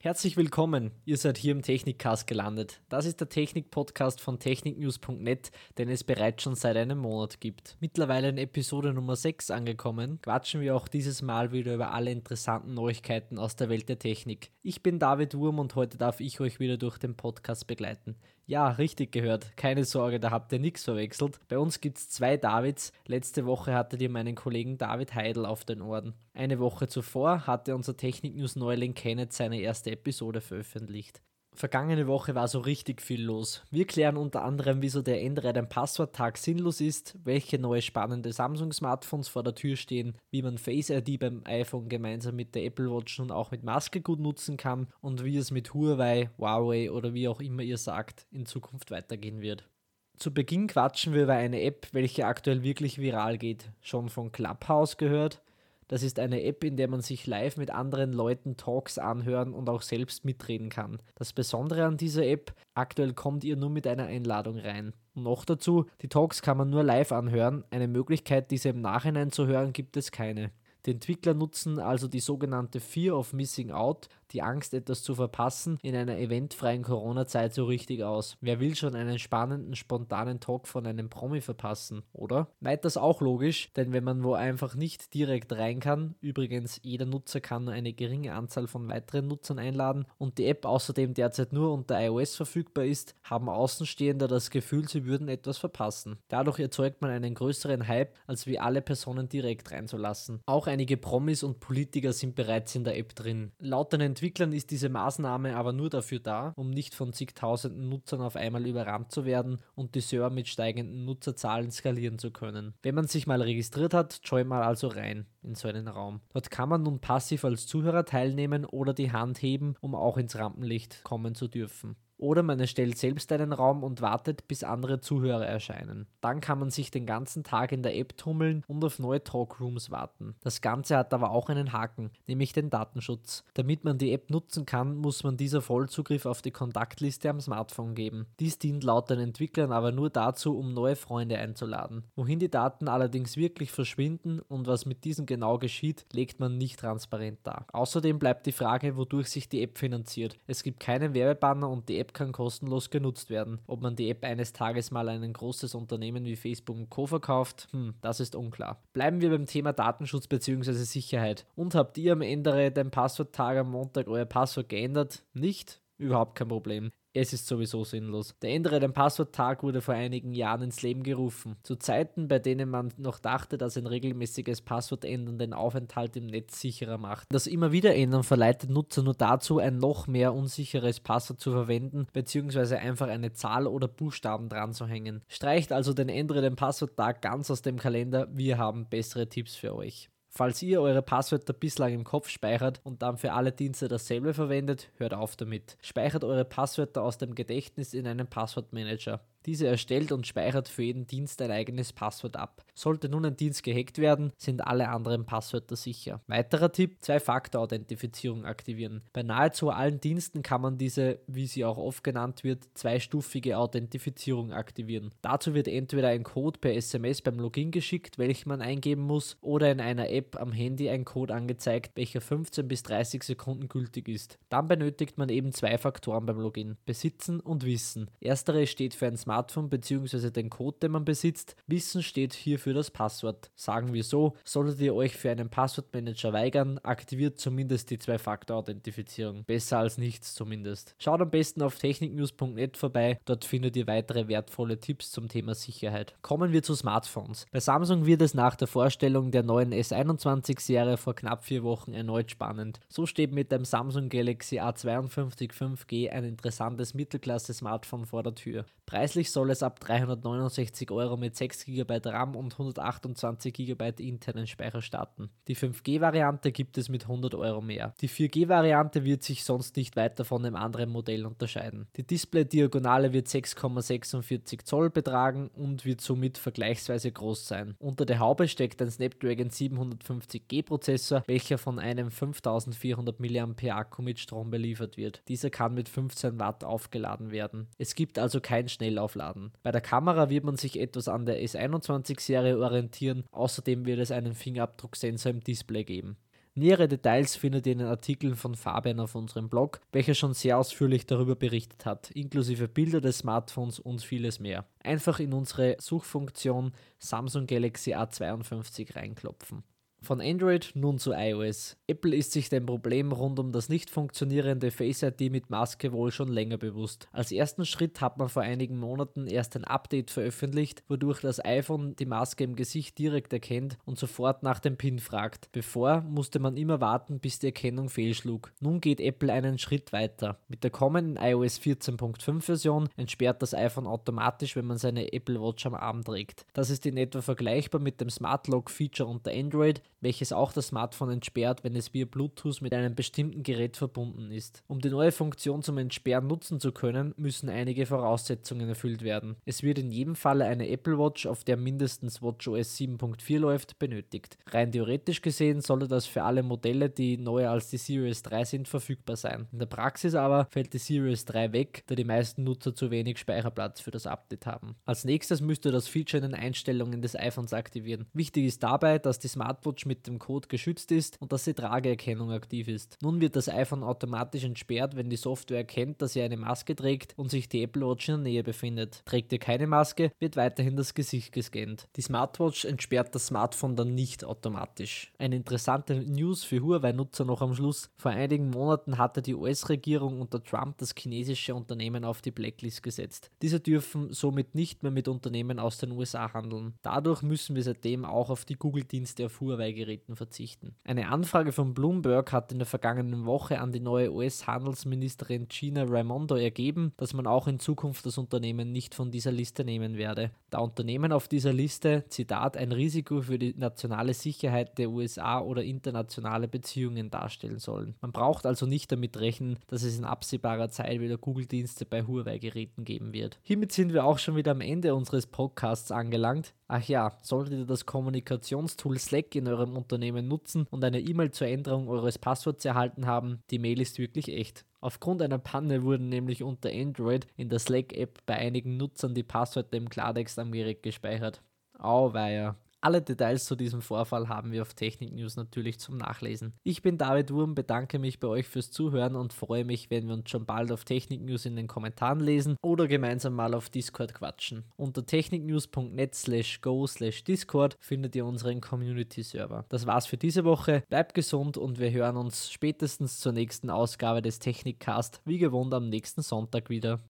Herzlich willkommen, ihr seid hier im Technikcast gelandet. Das ist der Technik-Podcast von techniknews.net, den es bereits schon seit einem Monat gibt. Mittlerweile in Episode Nummer 6 angekommen, quatschen wir auch dieses Mal wieder über alle interessanten Neuigkeiten aus der Welt der Technik. Ich bin David Wurm und heute darf ich euch wieder durch den Podcast begleiten. Ja, richtig gehört. Keine Sorge, da habt ihr nichts verwechselt. Bei uns gibt es zwei Davids. Letzte Woche hattet ihr meinen Kollegen David Heidel auf den Ohren. Eine Woche zuvor hatte unser Technik-News-Neuling Kenneth seine erste Episode veröffentlicht. Vergangene Woche war so richtig viel los. Wir klären unter anderem, wieso der Ändere dein Passwort-Tag sinnlos ist, welche neue spannende Samsung-Smartphones vor der Tür stehen, wie man Face ID beim iPhone gemeinsam mit der Apple Watch und auch mit Maske gut nutzen kann und wie es mit Huawei, Huawei oder wie auch immer ihr sagt, in Zukunft weitergehen wird. Zu Beginn quatschen wir über eine App, welche aktuell wirklich viral geht. Schon von Clubhouse gehört? Das ist eine App, in der man sich live mit anderen Leuten Talks anhören und auch selbst mitreden kann. Das Besondere an dieser App, aktuell kommt ihr nur mit einer Einladung rein. Und noch dazu, die Talks kann man nur live anhören, eine Möglichkeit, diese im Nachhinein zu hören, gibt es keine. Die Entwickler nutzen also die sogenannte Fear of Missing Out die Angst, etwas zu verpassen, in einer eventfreien Corona-Zeit so richtig aus. Wer will schon einen spannenden, spontanen Talk von einem Promi verpassen, oder? Weiters auch logisch, denn wenn man wo einfach nicht direkt rein kann, übrigens jeder Nutzer kann nur eine geringe Anzahl von weiteren Nutzern einladen und die App außerdem derzeit nur unter iOS verfügbar ist, haben Außenstehende das Gefühl, sie würden etwas verpassen. Dadurch erzeugt man einen größeren Hype, als wie alle Personen direkt reinzulassen. Auch einige Promis und Politiker sind bereits in der App drin. Laut den Entwicklern ist diese Maßnahme aber nur dafür da, um nicht von zigtausenden Nutzern auf einmal überrannt zu werden und die Server mit steigenden Nutzerzahlen skalieren zu können. Wenn man sich mal registriert hat, join mal also rein in so einen Raum. Dort kann man nun passiv als Zuhörer teilnehmen oder die Hand heben, um auch ins Rampenlicht kommen zu dürfen. Oder man erstellt selbst einen Raum und wartet, bis andere Zuhörer erscheinen. Dann kann man sich den ganzen Tag in der App tummeln und auf neue Talkrooms warten. Das Ganze hat aber auch einen Haken, nämlich den Datenschutz. Damit man die App nutzen kann, muss man dieser Vollzugriff auf die Kontaktliste am Smartphone geben. Dies dient laut den Entwicklern aber nur dazu, um neue Freunde einzuladen. Wohin die Daten allerdings wirklich verschwinden und was mit diesen genau geschieht, legt man nicht transparent dar. Außerdem bleibt die Frage, wodurch sich die App finanziert. Es gibt keinen Werbebanner und die App App kann kostenlos genutzt werden. Ob man die App eines Tages mal ein großes Unternehmen wie Facebook und Co. verkauft, hm, das ist unklar. Bleiben wir beim Thema Datenschutz bzw. Sicherheit. Und habt ihr am Ende dein Passworttag am Montag euer Passwort geändert? Nicht? Überhaupt kein Problem. Es ist sowieso sinnlos. Der Ändere dein Passwort-Tag wurde vor einigen Jahren ins Leben gerufen. Zu Zeiten, bei denen man noch dachte, dass ein regelmäßiges Passwort ändern den Aufenthalt im Netz sicherer macht. Das immer wieder ändern verleitet Nutzer nur dazu, ein noch mehr unsicheres Passwort zu verwenden, beziehungsweise einfach eine Zahl oder Buchstaben dran zu hängen. Streicht also den Ändere dein Passwort-Tag ganz aus dem Kalender. Wir haben bessere Tipps für euch. Falls ihr eure Passwörter bislang im Kopf speichert und dann für alle Dienste dasselbe verwendet, hört auf damit. Speichert eure Passwörter aus dem Gedächtnis in einen Passwortmanager. Diese erstellt und speichert für jeden Dienst ein eigenes Passwort ab. Sollte nun ein Dienst gehackt werden, sind alle anderen Passwörter sicher. Weiterer Tipp: Zwei-Faktor-Authentifizierung aktivieren. Bei nahezu allen Diensten kann man diese, wie sie auch oft genannt wird, zweistufige Authentifizierung aktivieren. Dazu wird entweder ein Code per SMS beim Login geschickt, welchen man eingeben muss, oder in einer App am Handy ein Code angezeigt, welcher 15 bis 30 Sekunden gültig ist. Dann benötigt man eben zwei Faktoren beim Login: Besitzen und Wissen. Erstere steht für ein Smart Smartphone bzw. den Code, den man besitzt. Wissen steht hier für das Passwort. Sagen wir so, solltet ihr euch für einen Passwortmanager weigern, aktiviert zumindest die Zwei-Faktor-Authentifizierung. Besser als nichts zumindest. Schaut am besten auf techniknews.net vorbei, dort findet ihr weitere wertvolle Tipps zum Thema Sicherheit. Kommen wir zu Smartphones. Bei Samsung wird es nach der Vorstellung der neuen S21-Serie vor knapp vier Wochen erneut spannend. So steht mit dem Samsung Galaxy A52 5G ein interessantes Mittelklasse-Smartphone vor der Tür. Preislich Monatlich soll es ab 369 Euro mit 6 GB RAM und 128 GB internen Speicher starten. Die 5G-Variante gibt es mit 100 Euro mehr. Die 4G-Variante wird sich sonst nicht weiter von dem anderen Modell unterscheiden. Die Display-Diagonale wird 6,46 Zoll betragen und wird somit vergleichsweise groß sein. Unter der Haube steckt ein Snapdragon 750G Prozessor, welcher von einem 5400 mAh Akku mit Strom beliefert wird. Dieser kann mit 15 Watt aufgeladen werden. Es gibt also kein Schnellaufladen aufladen. Bei der Kamera wird man sich etwas an der S21-Serie orientieren, außerdem wird es einen Fingerabdrucksensor im Display geben. Nähere Details findet ihr in den Artikeln von Fabian auf unserem Blog, welcher schon sehr ausführlich darüber berichtet hat, inklusive Bilder des Smartphones und vieles mehr. Einfach in unsere Suchfunktion Samsung Galaxy A52 reinklopfen. Von Android nun zu iOS. Apple ist sich dem Problem rund um das nicht funktionierende Face ID mit Maske wohl schon länger bewusst. Als ersten Schritt hat man vor einigen Monaten erst ein Update veröffentlicht, wodurch das iPhone die Maske im Gesicht direkt erkennt und sofort nach dem PIN fragt. Bevor musste man immer warten, bis die Erkennung fehlschlug. Nun geht Apple einen Schritt weiter. Mit der kommenden iOS 14.5 Version entsperrt das iPhone automatisch, wenn man seine Apple Watch am Arm trägt. Das ist in etwa vergleichbar mit dem Smart Lock Feature unter Android, welches auch das Smartphone entsperrt, wenn es via Bluetooth mit einem bestimmten Gerät verbunden ist. Um die neue Funktion zum Entsperren nutzen zu können, müssen einige Voraussetzungen erfüllt werden. Es wird in jedem Falle eine Apple Watch, auf der mindestens WatchOS 7.4 läuft, benötigt. Rein theoretisch gesehen sollte das für alle Modelle, die neuer als die Series 3 sind, verfügbar sein. In der Praxis aber fällt die Series 3 weg, da die meisten Nutzer zu wenig Speicherplatz für das Update haben. Als nächstes müsst ihr das Feature in den Einstellungen des iPhones aktivieren. Wichtig ist dabei, dass die Smartwatch mit dem Code geschützt ist und dass die Trageerkennung aktiv ist. Nun wird das iPhone automatisch entsperrt, wenn die Software erkennt, dass ihr eine Maske trägt und sich die Apple Watch in der Nähe befindet. Trägt ihr keine Maske, wird weiterhin das Gesicht gescannt. Die Smartwatch entsperrt das Smartphone dann nicht automatisch. Eine interessante News für Huawei-Nutzer noch am Schluss. Vor einigen Monaten hatte die US-Regierung unter Trump das chinesische Unternehmen auf die Blacklist gesetzt. Diese dürfen somit nicht mehr mit Unternehmen aus den USA handeln. Dadurch müssen wir seitdem auch auf die Google-Dienste auf Huawei-Geräten verzichten. Eine Anfrage von Bloomberg hat in der vergangenen Woche an die neue US-Handelsministerin Gina Raimondo ergeben, dass man auch in Zukunft das Unternehmen nicht von dieser Liste nehmen werde. Da Unternehmen auf dieser Liste, Zitat, ein Risiko für die nationale Sicherheit der USA oder internationale Beziehungen darstellen sollen. Man braucht also nicht damit rechnen, dass es in absehbarer Zeit wieder Google-Dienste bei Huawei-Geräten geben wird. Hiermit sind wir auch schon wieder am Ende unseres Podcasts angelangt. Ach ja, solltet ihr das Kommunikationstool Slack in eurem Unternehmen nutzen und eine E-Mail zur Änderung eures Passworts erhalten haben, die Mail ist wirklich echt. Aufgrund einer Panne wurden nämlich unter Android in der Slack-App bei einigen Nutzern die Passwörter im Klartext am Gerät gespeichert. Auweia. Alle Details zu diesem Vorfall haben wir auf Technik News natürlich zum Nachlesen. Ich bin David Wurm, bedanke mich bei euch fürs Zuhören und freue mich, wenn wir uns schon bald auf Technik News in den Kommentaren lesen oder gemeinsam mal auf Discord quatschen. Unter techniknews.net slash go slash Discord findet ihr unseren Community Server. Das war's für diese Woche. Bleibt gesund und wir hören uns spätestens zur nächsten Ausgabe des Technikcast wie gewohnt am nächsten Sonntag wieder.